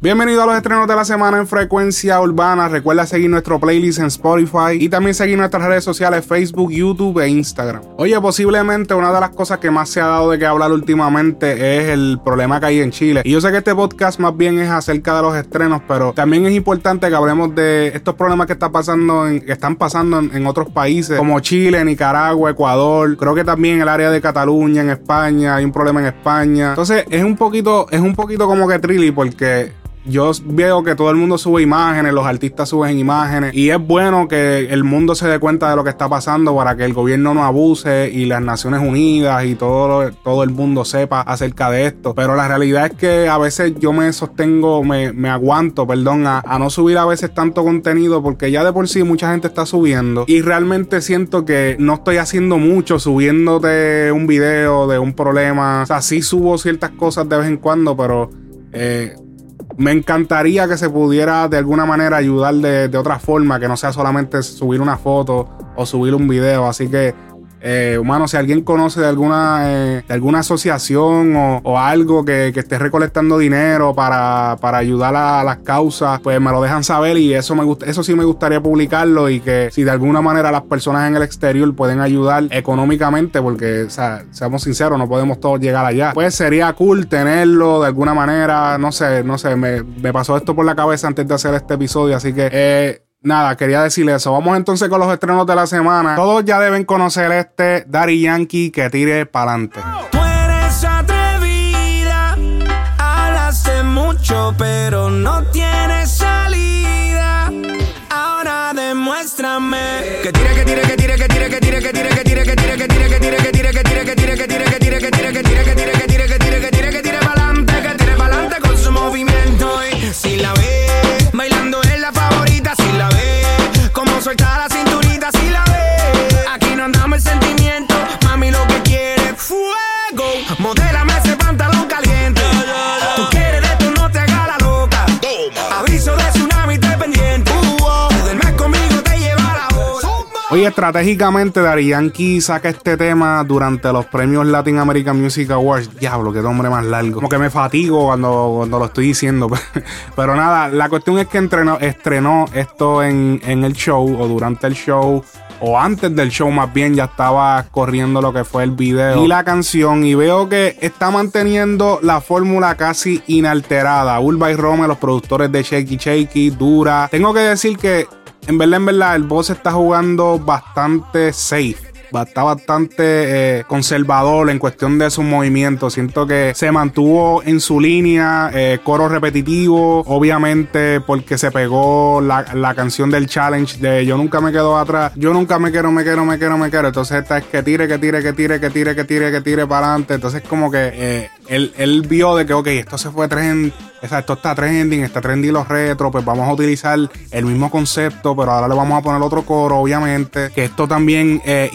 Bienvenido a los estrenos de la semana en Frecuencia Urbana. Recuerda seguir nuestro playlist en Spotify y también seguir nuestras redes sociales Facebook, YouTube e Instagram. Oye, posiblemente una de las cosas que más se ha dado de que hablar últimamente es el problema que hay en Chile. Y yo sé que este podcast más bien es acerca de los estrenos, pero también es importante que hablemos de estos problemas que, está pasando que están pasando en, otros países como Chile, Nicaragua, Ecuador. Creo que también el área de Cataluña, en España, hay un problema en España. Entonces es un poquito, es un poquito como que trilly porque yo veo que todo el mundo sube imágenes, los artistas suben imágenes y es bueno que el mundo se dé cuenta de lo que está pasando para que el gobierno no abuse y las Naciones Unidas y todo, todo el mundo sepa acerca de esto. Pero la realidad es que a veces yo me sostengo, me, me aguanto, perdón, a, a, no subir a veces tanto contenido porque ya de por sí mucha gente está subiendo y realmente siento que no estoy haciendo mucho subiéndote un video de un problema. O sea, sí subo ciertas cosas de vez en cuando, pero... Eh, me encantaría que se pudiera de alguna manera ayudar de, de, otra forma, que no sea solamente subir una foto o subir un video. Así que eh, humano, si alguien conoce de alguna, eh, de alguna asociación o, algo que, esté recolectando dinero para, ayudar a, las causas, pues me lo dejan saber y eso, me gusta, eso sí me gustaría publicarlo y que si de alguna manera las personas en el exterior pueden ayudar económicamente, porque, o sea, seamos sinceros, no podemos todos llegar allá, pues sería cool tenerlo de alguna manera, no sé, no sé, me, me pasó esto por la cabeza antes de hacer este episodio, así que... Eh, Nada, quería decirle eso. Vamos entonces con los estrenos de la semana. Todos ya deben conocer este Daddy Yankee que tire para adelante. Tú eres atrevida, hablaste mucho, pero no tienes salida. Ahora demuéstrame que tire, que tire, que tire, que tire, que tire, que tire, que tire, que tire, que tire, que tire, que tire, que tire, que tire, que tire, que tire, que tire, que tire, Oye, estratégicamente Daddy Yankee saca este tema durante los premios Latin American Music Awards. Diablo, qué nombre más largo. Como que me fatigo cuando, cuando lo estoy diciendo. Pero nada, la cuestión es que estrenó esto en, en el show o durante el show o antes del show más bien ya estaba corriendo lo que fue el video y la canción y veo que está manteniendo la fórmula casi inalterada. Urba y Rome, los productores de Shaky Shaky, Dura. Tengo que decir que en verdad, en verdad, el boss está jugando bastante safe. Está bastante eh, conservador en cuestión de sus movimientos. Siento que se mantuvo en su línea, eh, coro repetitivo, obviamente porque se pegó la, la, canción del challenge de Yo nunca me quedo atrás, yo nunca me quiero, me quiero, me quiero, me quiero. Entonces esta es que tire, que tire, que tire, que tire, que tire, que tire para adelante. Entonces como que eh, él, él, vio de que, ok, esto se fue trend, o sea, esto está trending, está trending los retro, pues vamos a utilizar el mismo concepto, pero ahora le vamos a poner otro coro, obviamente, que esto también eh,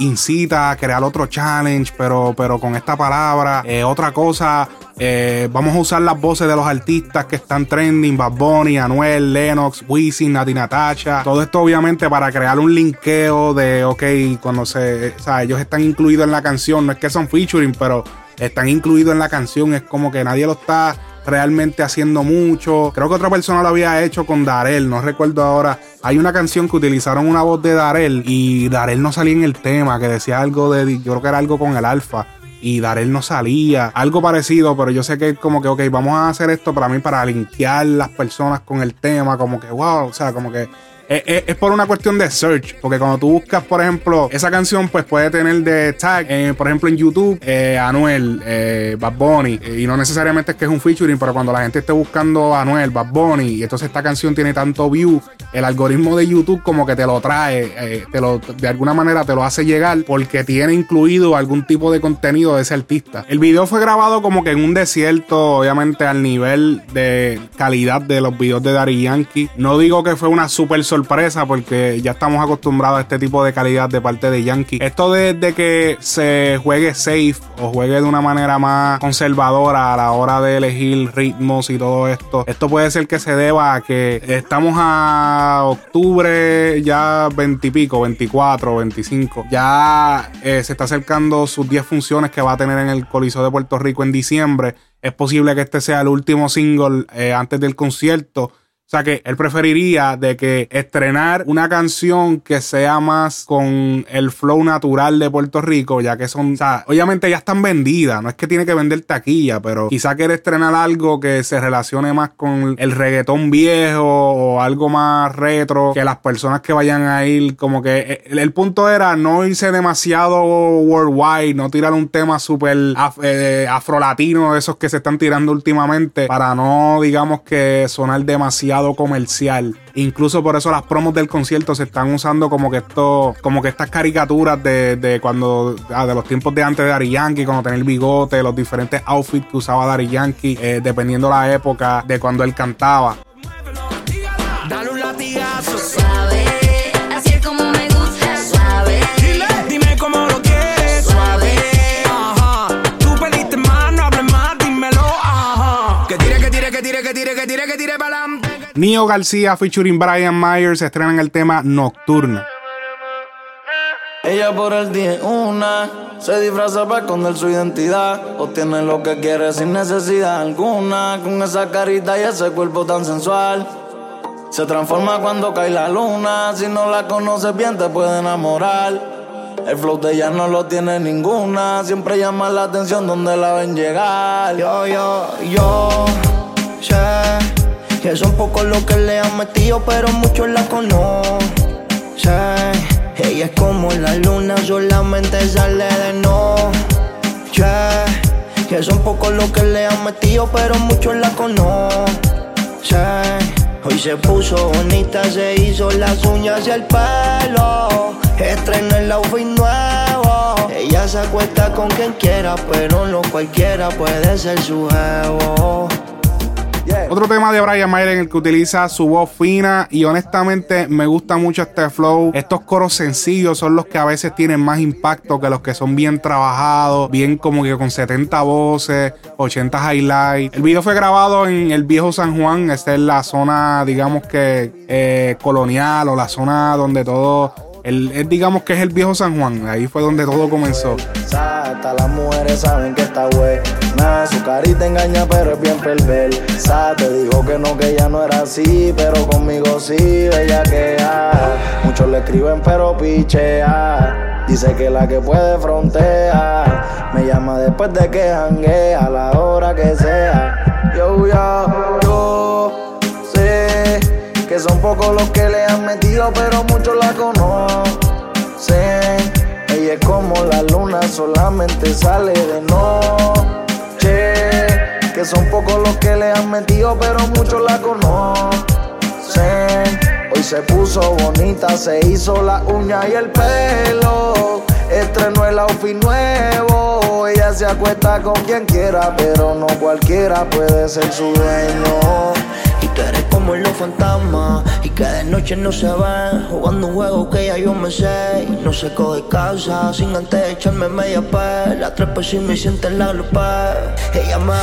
crear otro challenge, pero, pero con esta palabra, eh, otra cosa, eh, vamos a usar las voces de los artistas que están trending, Bad Bunny, Anuel, Lennox, Wisin, Nati Natasha, todo esto obviamente para crear un linkeo de, ok, cuando se, o sea, ellos están incluidos en la canción, no es que son featuring, pero están incluidos en la canción. Es como que nadie lo está realmente haciendo mucho. Creo que otra persona lo había hecho con Darel, no recuerdo ahora. Hay una canción que utilizaron una voz de Darel y Darel no salía en el tema, que decía algo de, yo creo que era algo con el alfa. Y Darel no salía, algo parecido, pero yo sé que como que, ok, vamos a hacer esto para mí, para limpiar las personas con el tema, como que, wow, o sea, como que es, es, por una cuestión de search. Porque cuando tú buscas, por ejemplo, esa canción, pues puede tener de tag, eh, por ejemplo, en YouTube, eh, Anuel, eh, Bad Bunny. y no necesariamente es que es un featuring, pero cuando la gente esté buscando Anuel, Bad Bunny, y entonces esta canción tiene tanto view, el algoritmo de YouTube como que te lo trae, te lo, de alguna manera te lo hace llegar porque tiene incluido algún tipo de contenido de ese artista. El video fue grabado como que en un desierto, obviamente al nivel de calidad de los videos de Daddy Yankee. No digo que fue una super sorpresa porque ya estamos acostumbrados a este tipo de calidad de parte de Yankee. Esto de, de, que se juegue safe o juegue de una manera más conservadora a la hora de elegir ritmos y todo esto, esto puede ser que se deba a que estamos a octubre ya 20 y pico, 24, 25. Ya eh, se está acercando sus 10 funciones que va a tener en el Coliseo de Puerto Rico en diciembre es posible que este sea el último single eh, antes del concierto. O sea que él preferiría de que estrenar una canción que sea más con el flow natural de Puerto Rico, ya que son, o sea, obviamente ya están vendidas, no es que tiene que vender taquilla, pero quizá quiere estrenar algo que se relacione más con el reggaetón viejo o algo más retro, que las personas que vayan a ir, como que eh, el, punto era no irse demasiado worldwide, no tirar un tema súper eh, afrolatino de esos que se están tirando últimamente, para no, digamos que sonar demasiado comercial. Incluso por eso las promos del concierto se están usando como que esto, como que estas caricaturas de, cuando, ah, de los tiempos de antes de Dari Yankee, cuando tenía el bigote, los diferentes outfits que usaba Dari Yankee, eh, dependiendo la época de cuando él cantaba. Nio García featuring Brian Myers estrenan el tema Nocturna. Ella por el día una se disfraza para esconder su identidad. Obtiene lo que quiere sin necesidad alguna. Con esa carita y ese cuerpo tan sensual. Se transforma cuando cae la luna. Si no la conoces bien, te puede enamorar. El flow de ella no lo tiene ninguna. Siempre llama la atención donde la ven llegar. Yo, yo, yo, sé que son pocos los que le han metido, pero muchos la conocen. Ella es como la luna, solamente sale de noche. Que son pocos los que le han metido, pero muchos la conocen. Hoy se puso bonita, se hizo las uñas y el pelo. Estrena el outfit nuevo. Ella se acuesta con quien quiera, pero no cualquiera puede ser su jevo. Otro tema de Brian Mayer en el que utiliza su voz fina y honestamente me gusta mucho este flow. Estos coros sencillos son los que a veces tienen más impacto que los que son bien trabajados, bien como que con 70 voces, 80 highlights. El video fue grabado en el viejo San Juan, esta es la zona digamos que eh, colonial o la zona donde todo el, digamos que es el viejo San Juan, ahí fue donde todo comenzó. Hasta las mujeres saben que está buena, su carita engaña pero es bien perversa. Te dijo que no, que ella no era así, pero conmigo sí, ella que Muchos le escriben pero pichea. Dice que la que puede frontear Me llama después de que jangue a la hora que sea Yo, yo, yo que son pocos los que le han metido, pero muchos la conocen. Ella es como la luna, solamente sale de noche. Que son pocos los que le han metido, pero muchos la conocen. Hoy se puso bonita, se hizo la uña y el pelo. Estrenó el outfit nuevo. Ella se acuesta con quien quiera, pero no cualquiera puede ser su dueño. Fantasmas y que de noche no se ven. Jugando un juego que ya yo me sé. Y no se de casa sin antes echarme media pe. La trepa y me siente en la lupa. Ella me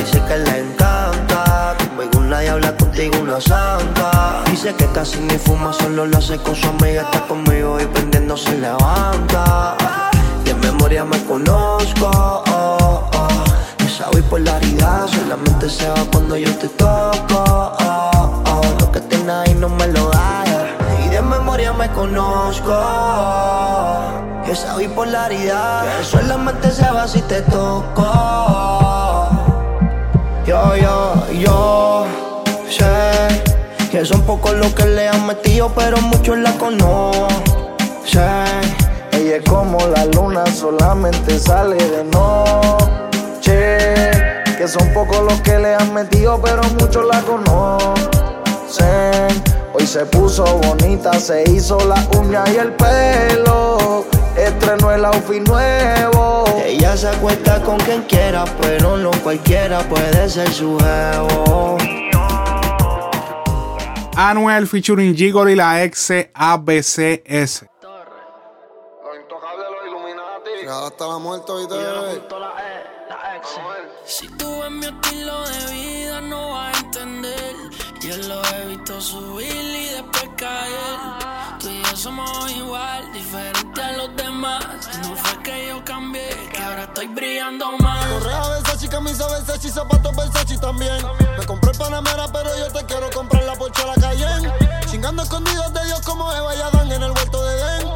dice que le encanta. Conmigo una diabla, contigo una santa. Dice que casi ni fuma, solo lo hace con su amiga. Está conmigo y prendiendo se levanta. De memoria me conozco. Oh, oh. Esa bipolaridad solamente se va cuando yo te toco. Oh, ahí no me lo da. Y de memoria me conozco. Esa bipolaridad que solamente se va si te toco. Yo, yo, yo sé que son pocos los que le han metido, pero muchos la conocen. Ella es como la luna, solamente sale de noche. Que son pocos los que le han metido, pero muchos la conocen. Hoy se puso bonita, se hizo la uña y el pelo. Estrenó el outfit nuevo. Ella se acuesta con quien quiera, pero no cualquiera puede ser su jevo. Anuel featuring Gigolo y la ex ABCS. hasta la muerte y si tú ves mi estilo de vida, lo he visto subir y después caer. Tú y yo somos igual, diferente a los demás. No fue que yo cambié, que ahora estoy brillando más. Correa Versace, camisa Versace, zapatos Versace también. Me compré el Panamera, pero yo te quiero comprar la Porsche la Cayenne. Chingando escondidos de Dios como Eva y Adán en el huerto de Edén.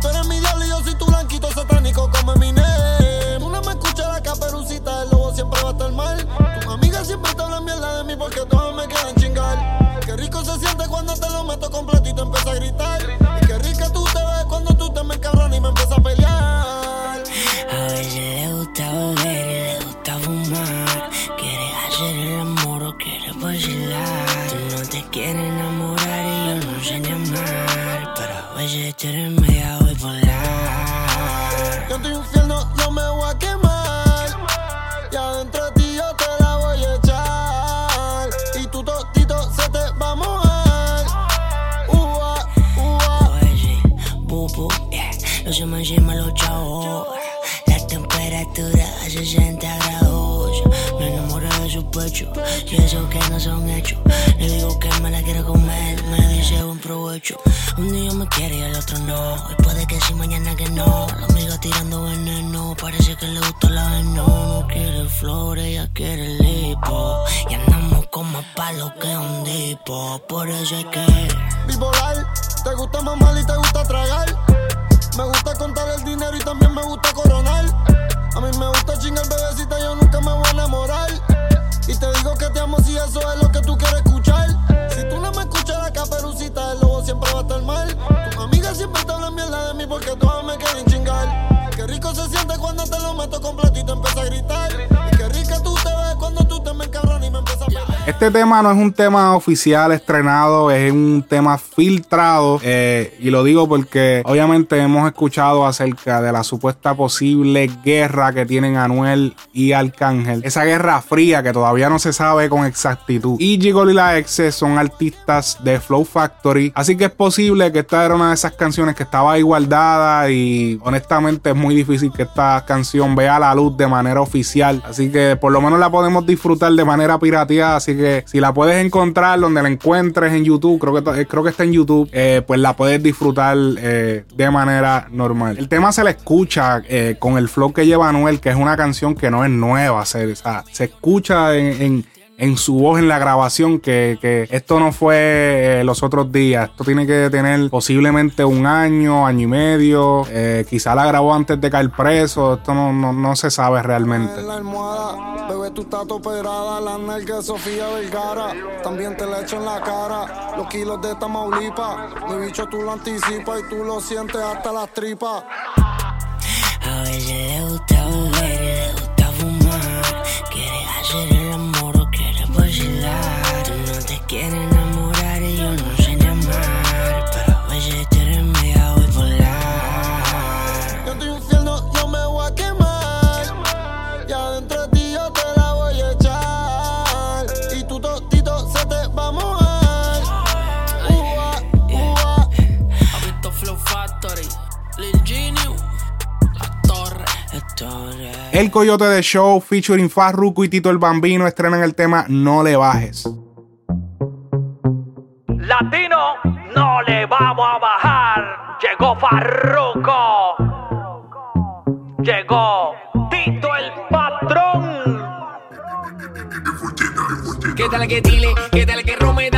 Tú eres mi diablo y yo soy tu blanquito satánico como Eminem. Tú no me escuchas la caperucita, el lobo siempre va a estar mal. Amigas siempre te hablan mierda de mí porque todos me quieren chingar. Qué rico se siente cuando te lo meto completo y te empieza a gritar. Eso que no son hechos. Le digo que me la quiero comer. Me dice buen provecho. Un día me quiere y el otro no. Y puede que sí, mañana que no. La amiga tirando veneno. Parece que le gusta la veneno. No quiere flores, ella quiere lipo. Y andamos con más palos que un dipo. Por eso es que. Bipolar, te gusta mamar y te gusta tragar. Me gusta contar el dinero y también me gusta coronar. A mí me gusta chingar bebecita, yo nunca me voy a enamorar. Este tema no es un tema oficial estrenado, es un tema filtrado. eh, y lo digo porque obviamente hemos escuchado acerca de la supuesta posible guerra que tienen Anuel y Arcángel. Esa guerra fría que todavía no se sabe con exactitud. Y Gigol y la Exe son artistas de Flow Factory. Así que es posible que esta era una de esas canciones que estaba ahí guardada. Y honestamente es muy difícil que esta canción vea la luz de manera oficial. Así que por lo menos la podemos disfrutar de manera pirateada. Así que si la puedes encontrar donde la encuentres en YouTube, creo que, eh, creo que está en YouTube, eh, pues la puedes disfrutar eh, de manera normal. El tema se le escucha con el flow que lleva Anuel, que es una canción que no es nueva. Se, se escucha en- en su voz en la grabación que, que esto no fue eh, los otros días. Esto tiene que tener posiblemente un año, año y medio. Eh, quizá la grabó antes de caer preso. Esto no, no, no se sabe realmente. En la almohada, bebé, tú estás operada. La nalga de Sofía Vergara. También te la echo en la cara. Los kilos de Tamaulipas. Mi bicho tú lo anticipas y tú lo sientes hasta las tripas. A veces le gusta beber le gusta fumar. Quiere hacer el El Coyote de Show featuring Farruko y Tito el Bambino estrenan el tema No le bajes. Latino, no le vamos a bajar. Llegó Farruko. Llegó Tito el patrón. ¿Qué tal que dile? ¿Qué tal que Rome?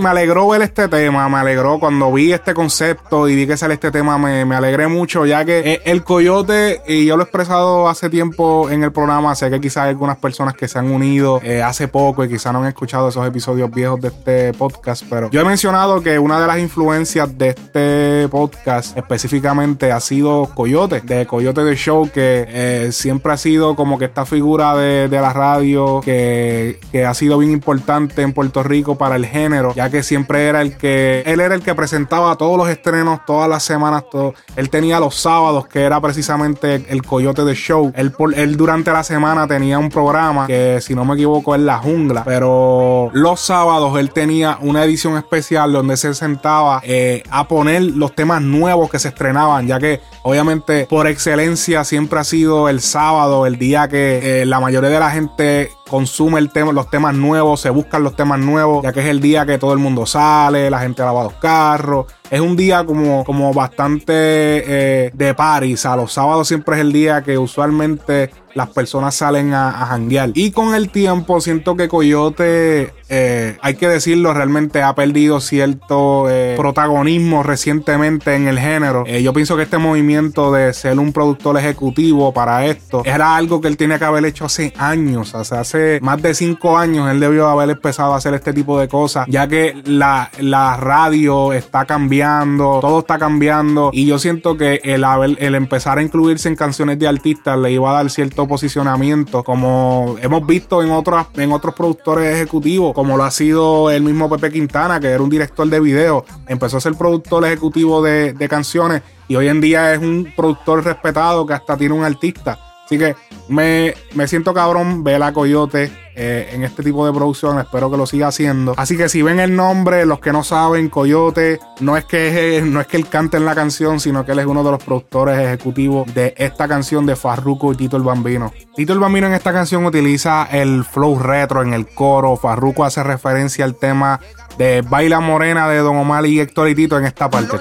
Me alegró ver este tema, me alegró cuando vi este concepto y vi que sale este tema, me, me alegré mucho, ya que eh, el coyote, y yo lo he expresado hace tiempo en el programa, sé que quizás hay algunas personas que se han unido eh, hace poco y quizás no han escuchado esos episodios viejos de este podcast, pero yo he mencionado que una de las influencias de este podcast específicamente ha sido Coyote, de Coyote de Show, que eh, siempre ha sido como que esta figura de, de la radio que, que ha sido bien importante en Puerto Rico para el género, ya que siempre era el que, él era el que presentaba todos los estrenos todas las semanas, todo. él tenía los sábados, que era precisamente el Coyote de Show, él, él durante la semana tenía un programa que si no me equivoco es La Jungla, pero los sábados él tenía una edición especial donde se sentaba eh, a poner los temas nuevos que se estrenaban, ya que obviamente por excelencia siempre ha sido el sábado, el día que eh, la mayoría de la gente consume el tema, los temas nuevos, se buscan los temas nuevos, ya que es el día que todo el mundo sale, la gente lava los carros. Es un día como, como bastante eh, de paris. A los sábados siempre es el día que usualmente las personas salen a, a janguear. Y con el tiempo siento que Coyote, eh, hay que decirlo, realmente ha perdido cierto eh, protagonismo recientemente en el género. Yo pienso que este movimiento de ser un productor ejecutivo para esto era algo que él tenía que haber hecho hace años. O sea, hace más de cinco años él debió haber empezado a hacer este tipo de cosas, ya que la, la radio está cambiando, todo está cambiando. Y yo siento que el, el empezar a incluirse en canciones de artistas le iba a dar cierto posicionamiento, como hemos visto en otros, en otros productores ejecutivos, como lo ha sido el mismo Pepe Quintana, que era un director de video, empezó a ser productor ejecutivo de, de canciones y hoy en día es un productor respetado que hasta tiene un artista. Así que me, me siento cabrón ver a Coyote eh, en este tipo de producción. Espero que lo siga haciendo. Así que si ven el nombre, los que no saben, Coyote, no es que, no es que él cante en la canción, sino que él es uno de los productores ejecutivos de esta canción de Farruko y Tito el Bambino. Tito el Bambino en esta canción utiliza el flow retro en el coro. Farruko hace referencia al tema de Baila Morena de Don Omar y Héctor y Tito en esta parte.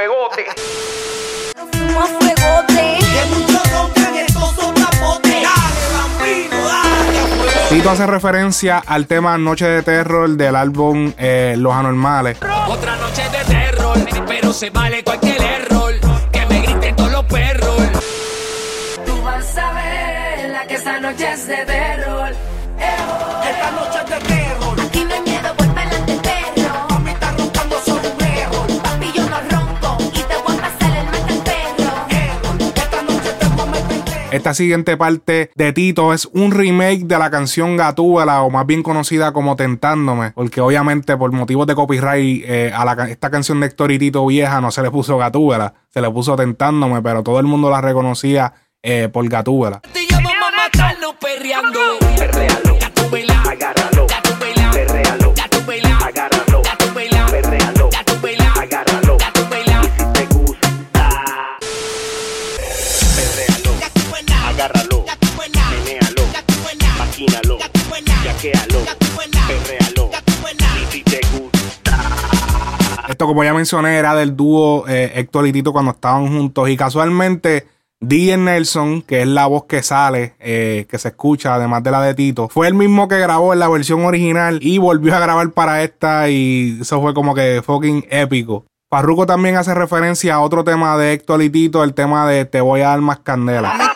Fuegote. Fumo a fuegote. Tito hace referencia al tema Noche de Terror del álbum eh, Los Anormales. Otra noche de terror, pero se vale cualquier error. Que me griten todos los perros. Tú vas a ver la que esa noche es de terror. Esta noche es de terror. Esta siguiente parte de Tito es un remake de la canción Gatúbela, o más bien conocida como Tentándome, porque obviamente por motivos de copyright eh, a la esta canción de Héctor y Tito vieja no se le puso Gatúbela, se le puso Tentándome, pero todo el mundo la reconocía eh, por Gatúbela. Te perreando. Yaquéalo. Perrealo. Y si te gusta. Esto, como ya mencioné, era del dúo eh, Héctor y Tito cuando estaban juntos. Y casualmente, DJ Nelson, que es la voz que sale, eh, que se escucha, además de la de Tito, fue el mismo que grabó en la versión original y volvió a grabar para esta. Y eso fue como que fucking épico. Farruko también hace referencia a otro tema de Héctor y Tito, el tema de Te voy a dar más candela.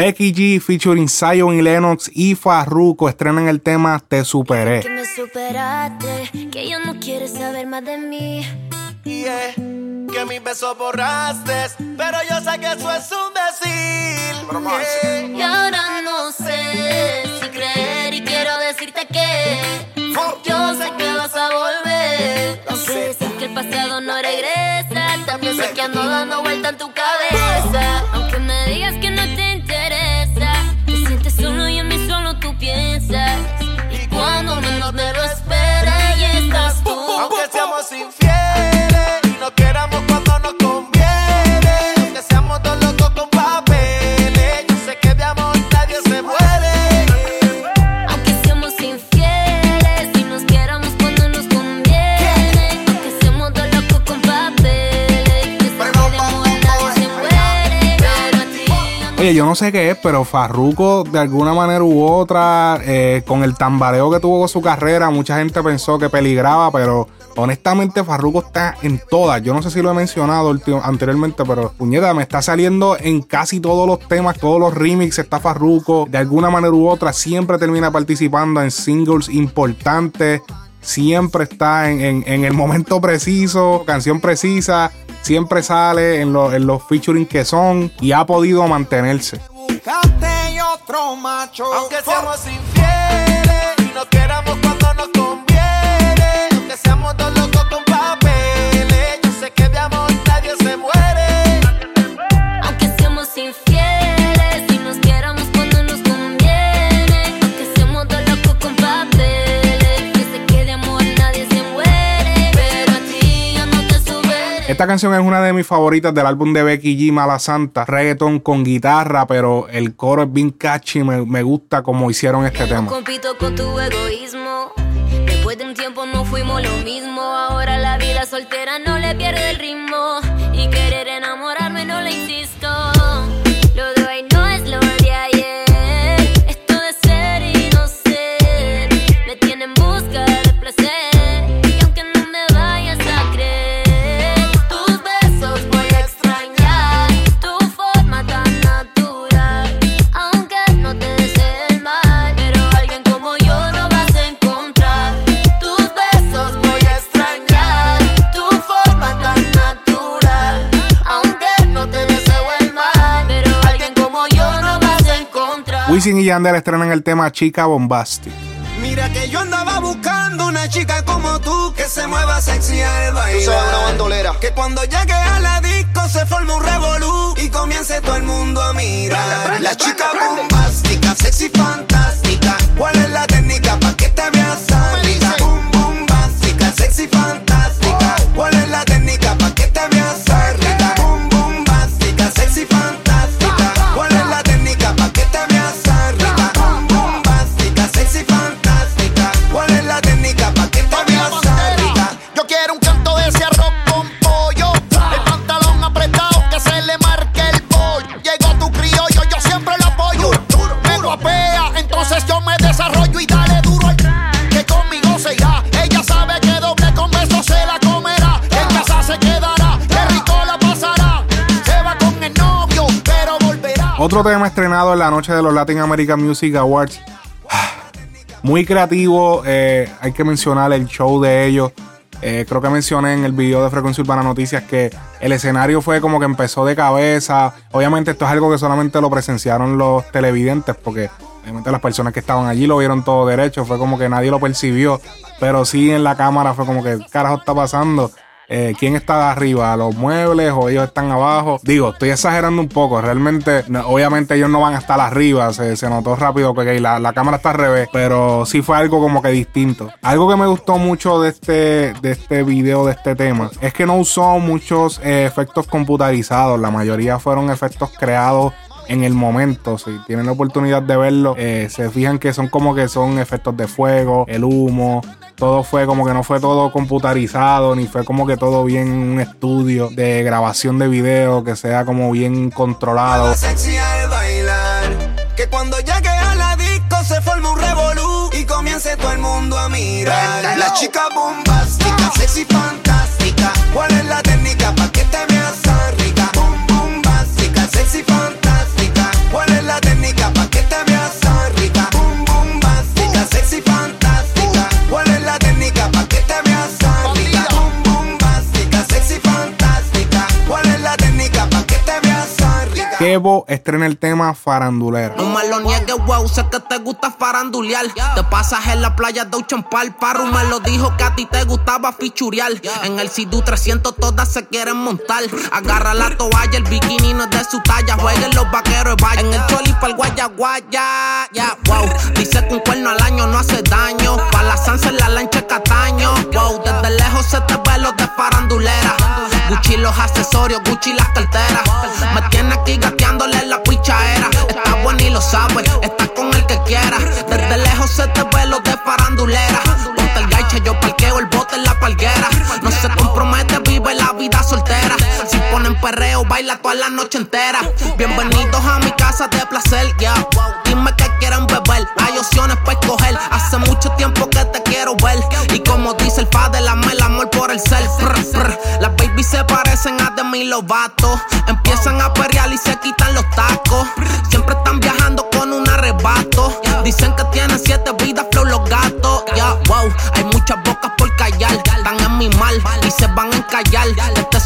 Becky G featuring Zion y Lennox y Farruko estrenan el tema Te Superé. Que me superaste, que ya no quieres saber más de mí. Yeah, que mis besos borraste, pero yo sé que eso es un decir. Y ahora no sé si creer y quiero decirte que yo sé que vas a volver. No sé decir que el pasado no regresa, también sé que ando dando vuelta en tu cabeza. Infieles y no queramos cuando nos conviene. Aunque seamos dos locos con papeles. Yo sé que de amor nadie se muere. Aunque seamos infieles y nos queramos cuando nos conviene. Aunque seamos dos locos con papeles. Que de amor nadie se muere. Pero a ti yo no Oye, yo no sé qué es, pero Farruko de alguna manera u otra, eh, con el tambareo que tuvo con su carrera, mucha gente pensó que peligraba, pero honestamente Farruko está en todas. Yo no sé si lo he mencionado anteriormente, pero puñeta, me está saliendo en casi todos los temas, todos los remixes está Farruko. De alguna manera u otra, siempre termina participando en singles importantes. Siempre está en, en- en el momento preciso, canción precisa. Siempre sale en, lo- en los featuring que son y ha podido mantenerse. Aunque seamos infieles y nos queramos cuando nos Esta canción es una de mis favoritas del álbum de Becky G, Mala Santa. Reggaeton con guitarra, pero el coro es bien catchy. Me, me gusta como hicieron este tema. compito con tu egoísmo. Después de un tiempo no fuimos lo mismo. Ahora la vida soltera no le pierde el ritmo. Y querer enamorarme no le insisto. Wisin y Yandel estrenan el tema Chica Bombastic. Mira que yo andaba buscando una chica como tú que se mueva sexy al bailar. Tú una bandolera. Que cuando llegue a la disco se forme un revolú y comience todo el mundo a mirar. La chica bombástica, sexy fantástica. ¿Cuál es la técnica pa' que te veas rica? Otro tema estrenado en la noche de los Latin American Music Awards. Muy creativo, eh, hay que mencionar el show de ellos. Eh, creo que mencioné en el video de Frecuencia Urbana Noticias que el escenario fue como que empezó de cabeza. Obviamente esto es algo que solamente lo presenciaron los televidentes porque obviamente las personas que estaban allí lo vieron todo derecho. Fue como que nadie lo percibió. Pero sí en la cámara fue como que ¿qué carajo está pasando. Eh, ¿Quién está arriba? ¿Los muebles o ellos están abajo? Digo, estoy exagerando un poco. Realmente, obviamente ellos no van a estar arriba. Se, notó rápido que la, la cámara está al revés. Pero sí fue algo como que distinto. Algo que me gustó mucho de este, de este video, de este tema, es que no usó muchos eh, efectos computarizados. La mayoría fueron efectos creados en el momento. Si tienen la oportunidad de verlo, eh, se fijan que son como que son efectos de fuego, el humo. Todo fue como que no fue todo computarizado, ni fue como que todo bien en un estudio de grabación de video que sea como bien controlado. sexy al bailar. Que cuando llegue a la disco se forme un revolú y comience todo el mundo a mirar. La chica bombástica, sexy fantástica. ¿Cuál es la técnica pa' que te veas Estrena el tema Farandulera. No me lo niegues, wow, sé que te gusta farandulear. Te pasas en la playa de Uchampal. Parru me lo dijo que a ti te gustaba fichurial. En el Sidu 300 todas se quieren montar. Agarra la toalla, el bikini no es de su talla. Jueguen los vaqueros, vaya. En el choli pa'l guaya guaya. Ya, wow. Dice que un cuerno al año no hace daño. Pa' la sansa en la lancha Cataño. Wow, desde lejos se te ve los de farandulera. Gucci los accesorios, Gucci las carteras. Me tiene aquí gateándole la pichaera. Está bueno y lo sabe, está con el que quiera. Desde lejos se te ve los de farandulera. Ponte el gaiche, yo parqueo el bote en la palguera. No se compromete, vive la vida soltera. Si ponen perreo, baila toda la noche entera. Bienvenidos a mi casa de placer, ya. Dime que quieren beber, hay opciones para escoger. Hace mucho tiempo que te quiero ver. Y como dice el padre, la el amor por el self. Las babies se parecen a Demi Lovato. Empiezan a perrear y se quitan los tacos. Siempre están viajando con un arrebato. Dicen que tienen siete vidas, flow los gatos. Ya, wow, hay muchas bocas en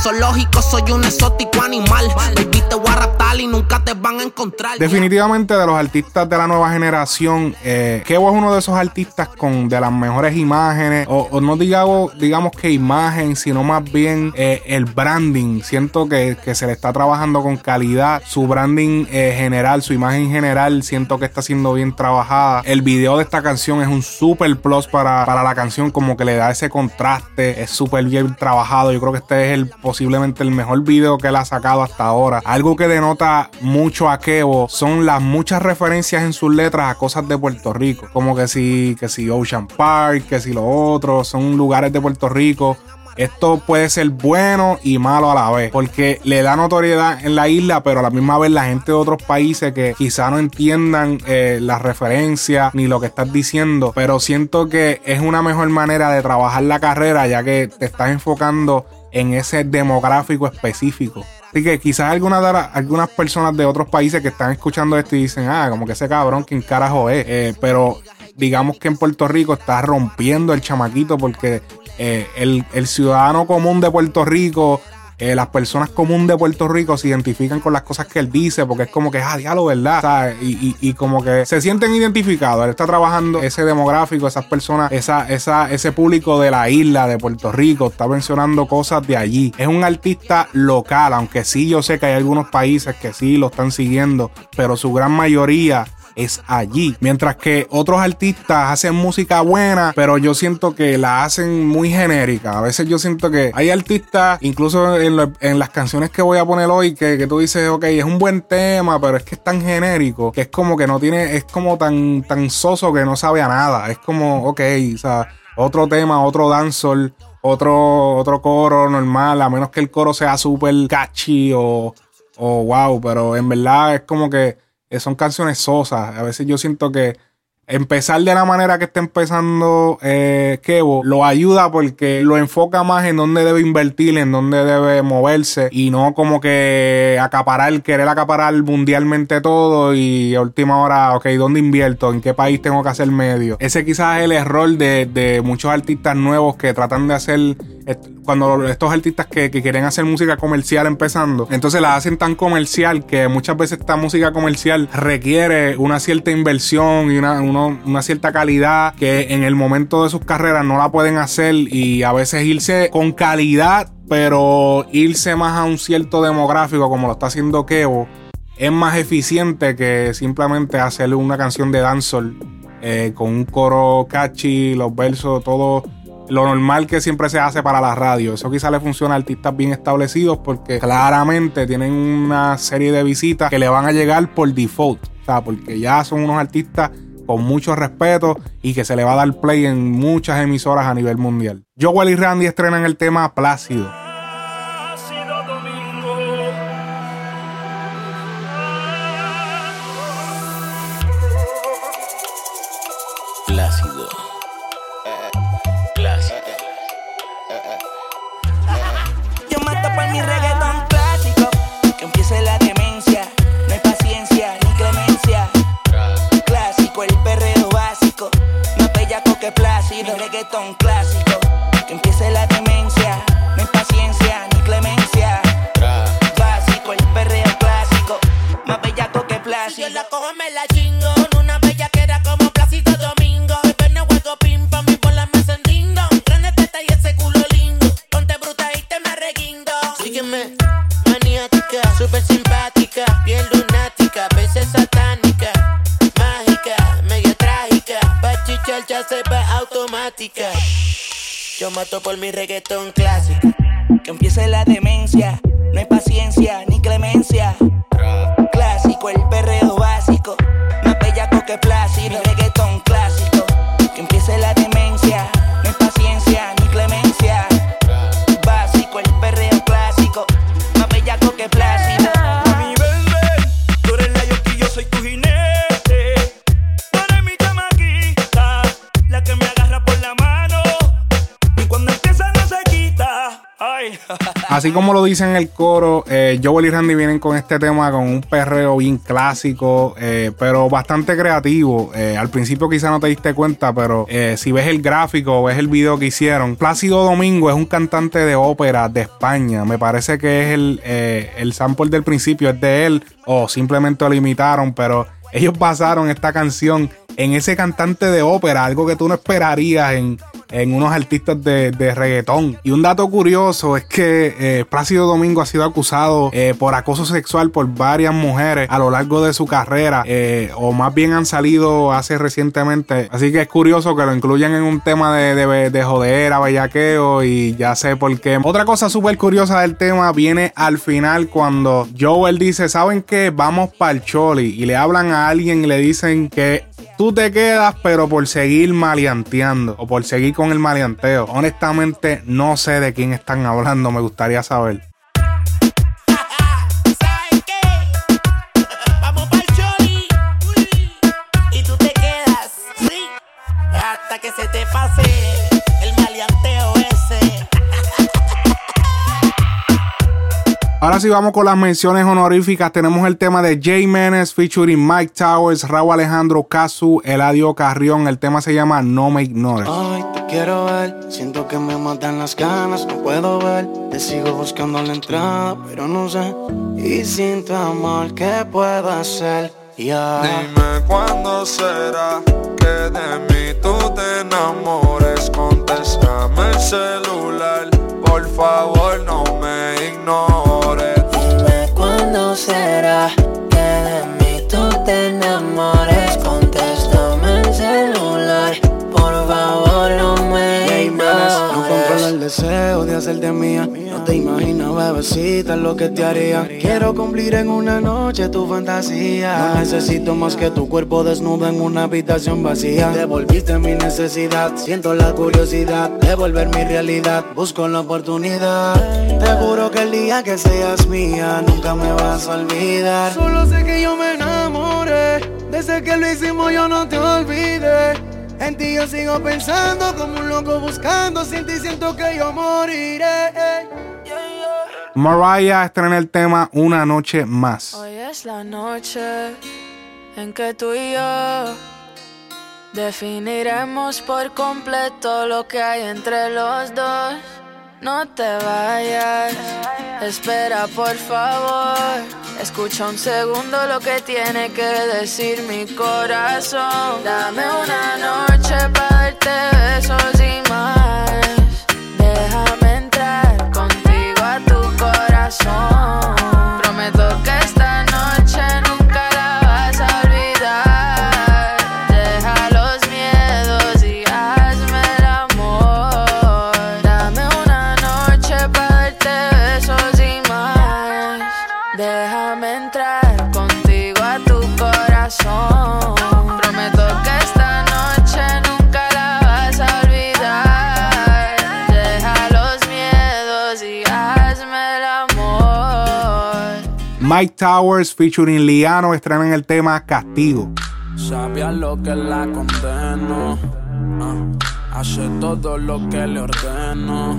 zoológico soy un exótico animal. Baby, te voy a raptar y nunca te van a encontrar. Definitivamente de los artistas de la nueva generación, eh, Kevo es uno de esos artistas con de las mejores imágenes, o, o no digamos, digamos que imagen, sino más bien eh, el branding. Siento que, que se le está trabajando con calidad. Su branding eh, general, su imagen general, siento que está siendo bien trabajada. El video de esta canción es un super plus para, para la canción, como que le da ese contraste, es súper bien trabajado. Yo creo que este es el posiblemente el mejor video que él ha sacado hasta ahora. Algo que denota mucho a Kevo son las muchas referencias en sus letras a cosas de Puerto Rico, como que si, que si Ocean Park, que si lo otro, son lugares de Puerto Rico. Esto puede ser bueno y malo a la vez, porque le da notoriedad en la isla, pero a la misma vez la gente de otros países que quizá no entiendan eh, las referencias ni lo que estás diciendo, pero siento que es una mejor manera de trabajar la carrera ya que te estás enfocando en ese demográfico específico. Así que quizás algunas, de algunas personas de otros países que están escuchando esto y dicen, ah, como que ese cabrón, ¿quién carajo es? Eh, pero digamos que en Puerto Rico está rompiendo el chamaquito porque eh, el, el ciudadano común de Puerto Rico, eh, las personas comunes de Puerto Rico se identifican con las cosas que él dice porque es como que, ah, diálogo, ¿verdad? Y- y como que se sienten identificados. Él está trabajando ese demográfico, esas personas, esa, esa, ese público de la isla de Puerto Rico, está mencionando cosas de allí. Es un artista local, aunque sí yo sé que hay algunos países que sí lo están siguiendo, pero su gran mayoría es allí. Mientras que otros artistas hacen música buena, pero yo siento que la hacen muy genérica. A veces yo siento que hay artistas, incluso en, las canciones que voy a poner hoy, que, que tú dices, ok, es un buen tema, pero es que es tan genérico, que es como que no tiene, es como tan, tan soso que no sabe a nada. Es como, ok, o sea, otro tema, otro dancehall. Otro, otro coro normal, a menos que el coro sea súper catchy o, o wow, pero en verdad es como que son canciones sosas. A veces yo siento que empezar de la manera que está empezando eh, Kevo lo ayuda porque lo enfoca más en dónde debe invertir, en dónde debe moverse y no como que acaparar, querer acaparar mundialmente todo y a última hora, ok, ¿dónde invierto? ¿En qué país tengo que hacer medio? Ese quizás es el error de, de muchos artistas nuevos que tratan de hacer cuando estos artistas que quieren hacer música comercial empezando, entonces la hacen tan comercial que muchas veces esta música comercial requiere una cierta inversión y una, una cierta calidad que en el momento de sus carreras no la pueden hacer y a veces irse con calidad, pero irse más a un cierto demográfico como lo está haciendo Kevo es más eficiente que simplemente hacerle una canción de dancehall eh, con un coro catchy, los versos, todo lo normal que siempre se hace para la radio. Eso quizá le funciona a artistas bien establecidos porque claramente tienen una serie de visitas que le van a llegar por default. O sea, porque ya son unos artistas con mucho respeto y que se le va a dar play en muchas emisoras a nivel mundial. Joel y Randy estrenan el tema Plácido. Así como lo dice en el coro, eh, Joel y Randy vienen con este tema con un perreo bien clásico, eh, pero bastante creativo. Eh, al principio quizá no te diste cuenta, pero eh, si ves el gráfico o ves el video que hicieron, Plácido Domingo es un cantante de ópera de España. Me parece que es el, el sample del principio, es de él, o simplemente lo imitaron, pero ellos basaron esta canción en ese cantante de ópera, algo que tú no esperarías en, en unos artistas de, de reggaetón. Y un dato curioso es que eh, Plácido Domingo ha sido acusado eh, por acoso sexual por varias mujeres a lo largo de su carrera, eh, o más bien han salido hace recientemente. Así que es curioso que lo incluyan en un tema de, de, de jodera, bellaqueo, y ya sé por qué. Otra cosa súper curiosa del tema viene al final cuando Joel dice, ¿saben qué? Vamos para el Choli. Y le hablan a alguien y le dicen que tú te quedas, pero por seguir maleanteando o por seguir con el maleanteo. Honestamente, no sé de quién están hablando, me gustaría saber. Ahora sí vamos con las menciones honoríficas. Tenemos el tema de Jay Menes featuring Mike Towers, Raúl Alejandro Casu, Eladio Carrión. El tema se llama No Me Ignores. Ay, te quiero ver, siento que me matan las ganas, no puedo ver. Te sigo buscando la entrada, pero no sé. Y sin tu amor, ¿qué puedo hacer? Ya. Dime cuándo será que de mí tú te enamores. Contéstame el celular, por favor no me ignores. Dime cuándo será No te imaginas, bebecita, lo que te haría. Quiero cumplir en una noche tu fantasía. No necesito más que tu cuerpo desnudo en una habitación vacía. Devolviste mi necesidad, siento la curiosidad de volver mi realidad. Busco la oportunidad. Te juro que el día que seas mía, nunca me vas a olvidar. Solo sé que yo me enamoré. Desde que lo hicimos, yo no te olvidé. En ti yo sigo pensando como un loco buscando. Sin ti siento que yo moriré. Mariah estrena el tema Una Noche Más. Hoy es la noche en que tú y yo definiremos por completo lo que hay entre los dos. No te vayas, espera por favor. Escucha un segundo lo que tiene que decir mi corazón. Dame una noche para darte besos y más. Mike Towers featuring Liano estrenan el tema Castigo. Sabía lo que la condeno. ah, hace todo lo que le ordeno.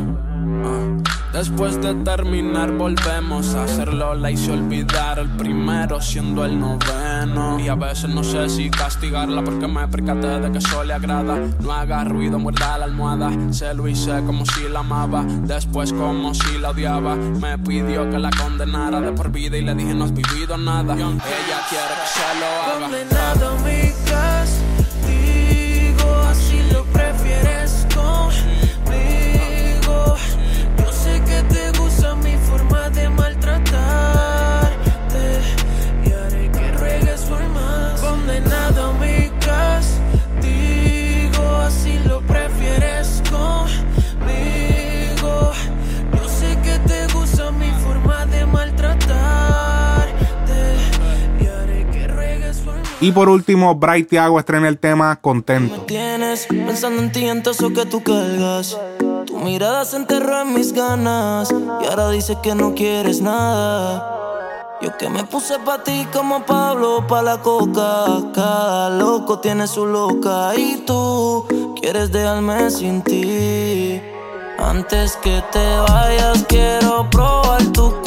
ah. Después de terminar volvemos a hacerlo, la hice olvidar el primero siendo el noveno. Y a veces no sé si castigarla porque me percaté de que eso le agrada. No haga ruido, muerda la almohada, se lo hice como si la amaba. Después como si la odiaba, me pidió que la condenara de por vida Y le dije no has vivido nada, ella quiere que se lo haga Y por último, Bright Thiago estrena el tema Contento. tienes pensando en ti en todo eso que tú cargas. Tu mirada se enterró en mis ganas y ahora dices que no quieres nada. Yo que me puse pa' ti como Pablo pa' la coca. Cada loco tiene su loca y tú quieres dejarme sin ti. Antes que te vayas quiero probar tu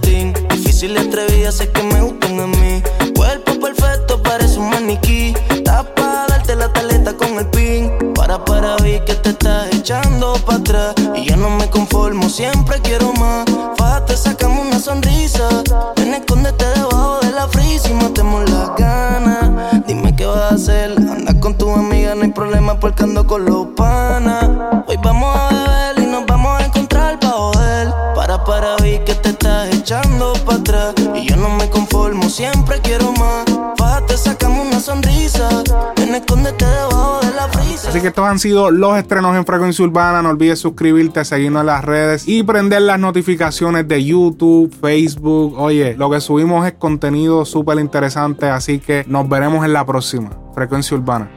Difícil y atrevida, sé que me gustan a mí. Cuerpo perfecto, parece un maniquí. Para darte la taleta con el pin. Para, para, vi que te estás echando para atrás. Y yo no me conformo, siempre quiero más. Fájate, sacame una sonrisa. Ven, escóndete debajo de la frisa y matemos las ganas. Dime qué vas a hacer. Anda con tu amiga, no hay problema porque ando con los Así que estos han sido los estrenos en Frecuencia Urbana. No olvides suscribirte, seguirnos en las redes y prender las notificaciones de YouTube, Facebook. Oye, lo que subimos es contenido súper interesante. Así que nos veremos en la próxima. Frecuencia Urbana.